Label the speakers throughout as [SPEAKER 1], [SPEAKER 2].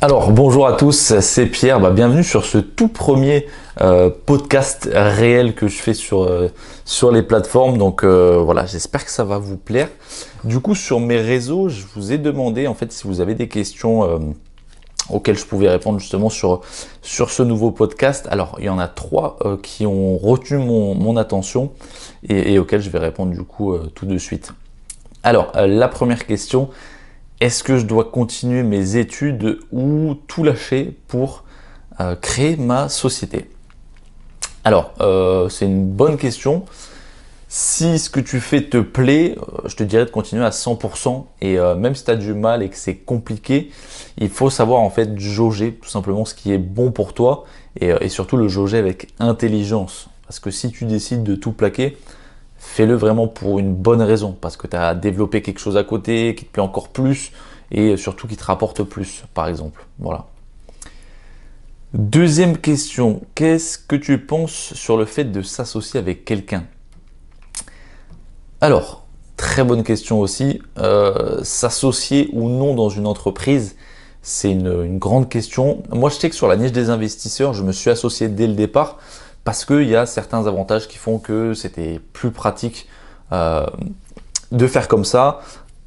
[SPEAKER 1] Alors bonjour à tous, c'est Pierre, bah, bienvenue sur ce tout premier euh, podcast réel que je fais sur, euh, les plateformes. Donc euh, voilà, j'espère que ça va vous plaire. Du coup sur mes réseaux, je vous ai demandé en fait si vous avez des questions auxquelles je pouvais répondre justement sur, ce nouveau podcast. Alors il y en a trois qui ont retenu mon, attention et, auxquelles je vais répondre du coup tout de suite. Alors la première question, est-ce que je dois continuer mes études ou tout lâcher pour euh, créer ma société? Alors, euh, c'est une bonne question. Si ce que tu fais te plaît, euh, je te dirais de continuer à 100%. Et même si tu as du mal et que c'est compliqué, il faut savoir en fait jauger tout simplement ce qui est bon pour toi et, et surtout le jauger avec intelligence. Parce que si tu décides de tout plaquer, fais-le vraiment pour une bonne raison, parce que tu as développé quelque chose à côté qui te plaît encore plus et surtout qui te rapporte plus, par exemple. Voilà. Deuxième question, qu'est-ce que tu penses sur le fait de s'associer avec quelqu'un? Alors, très bonne question aussi. Euh, s'associer ou non dans une entreprise, c'est une, une, grande question. Moi, je sais que sur la niche des investisseurs, je me suis associé dès le départ parce qu'il y a certains avantages qui font que c'était plus pratique euh, de faire comme ça.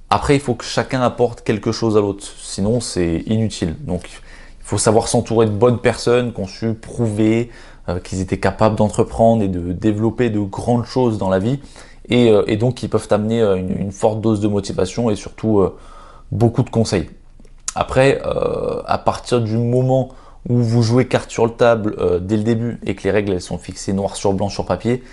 [SPEAKER 1] Après, il faut que chacun apporte quelque chose à l'autre, sinon c'est inutile. Donc, il faut savoir s'entourer de bonnes personnes qui ont su prouver euh, qu'ils étaient capables d'entreprendre et de développer de grandes choses dans la vie, et, euh, donc qui peuvent amener une, une, forte dose de motivation et surtout beaucoup de conseils. Après, à partir du moment où vous jouez carte sur le table euh, dès le début et que les règles elles sont fixées noir sur blanc sur papier,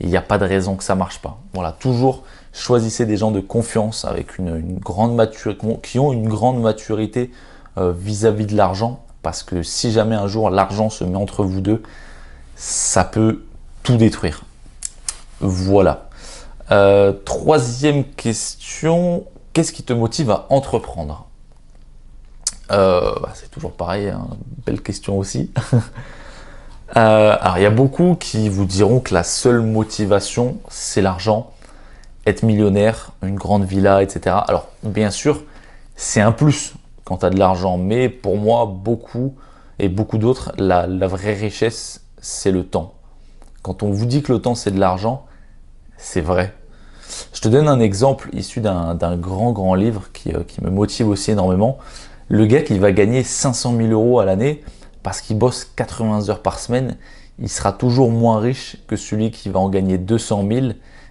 [SPEAKER 1] il n'y a pas de raison que ça marche pas. Voilà, toujours choisissez des gens de confiance avec une, grande maturité, qui ont une grande maturité euh, vis-à-vis de l'argent, parce que si jamais un jour l'argent se met entre vous deux, ça peut tout détruire. Voilà. Euh, troisième question, qu'est-ce qui te motive à entreprendre? Bah, c'est toujours pareil, hein, belle question aussi. euh, alors il y a beaucoup qui vous diront que la seule motivation, c'est l'argent, être millionnaire, une grande villa, etc. Alors bien sûr, c'est un plus quand tu as de l'argent, mais pour moi, beaucoup et beaucoup d'autres, la, la vraie richesse, c'est le temps. Quand on vous dit que le temps, c'est de l'argent, c'est vrai. Je te donne un exemple issu d'un grand, grand livre euh, qui me motive aussi énormément le gars qui va gagner 500 000 euros à l'année parce qu'il bosse 80 heures par semaine, il sera toujours moins riche que celui qui va en gagner 200 000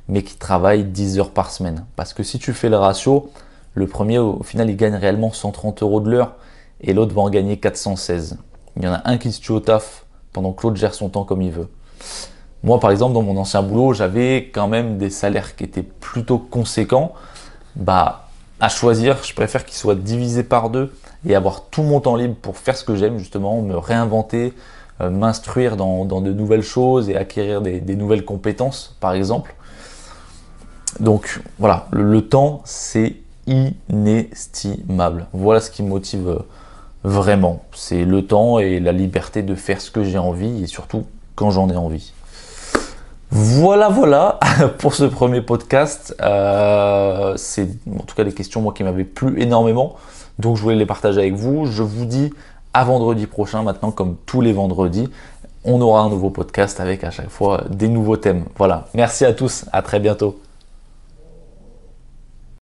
[SPEAKER 1] mais qui travaille 10 heures par semaine. Parce que si tu fais le ratio, le premier au final il gagne réellement 130 euros de l'heure et l'autre va en gagner 416. Il y en a un qui se tue au taf pendant que l'autre gère son temps comme il veut. Moi par exemple dans mon ancien boulot j'avais quand même des salaires qui étaient plutôt conséquents. Bah à choisir je préfère qu'ils soient divisés par deux et avoir tout mon temps libre pour faire ce que j'aime, justement, me réinventer, euh, m'instruire dans, de nouvelles choses et acquérir des, nouvelles compétences, par exemple. Donc voilà, le, temps, c'est inestimable. Voilà ce qui me motive euh, vraiment. C'est le temps et la liberté de faire ce que j'ai envie et surtout quand j'en ai envie. Voilà, voilà pour ce premier podcast. Euh, c'est en tout cas des questions moi qui m'avaient plu énormément. Donc je voulais les partager avec vous. Je vous dis à vendredi prochain maintenant, comme tous les vendredis. On aura un nouveau podcast avec à chaque fois des nouveaux thèmes. Voilà. Merci à tous. À très bientôt.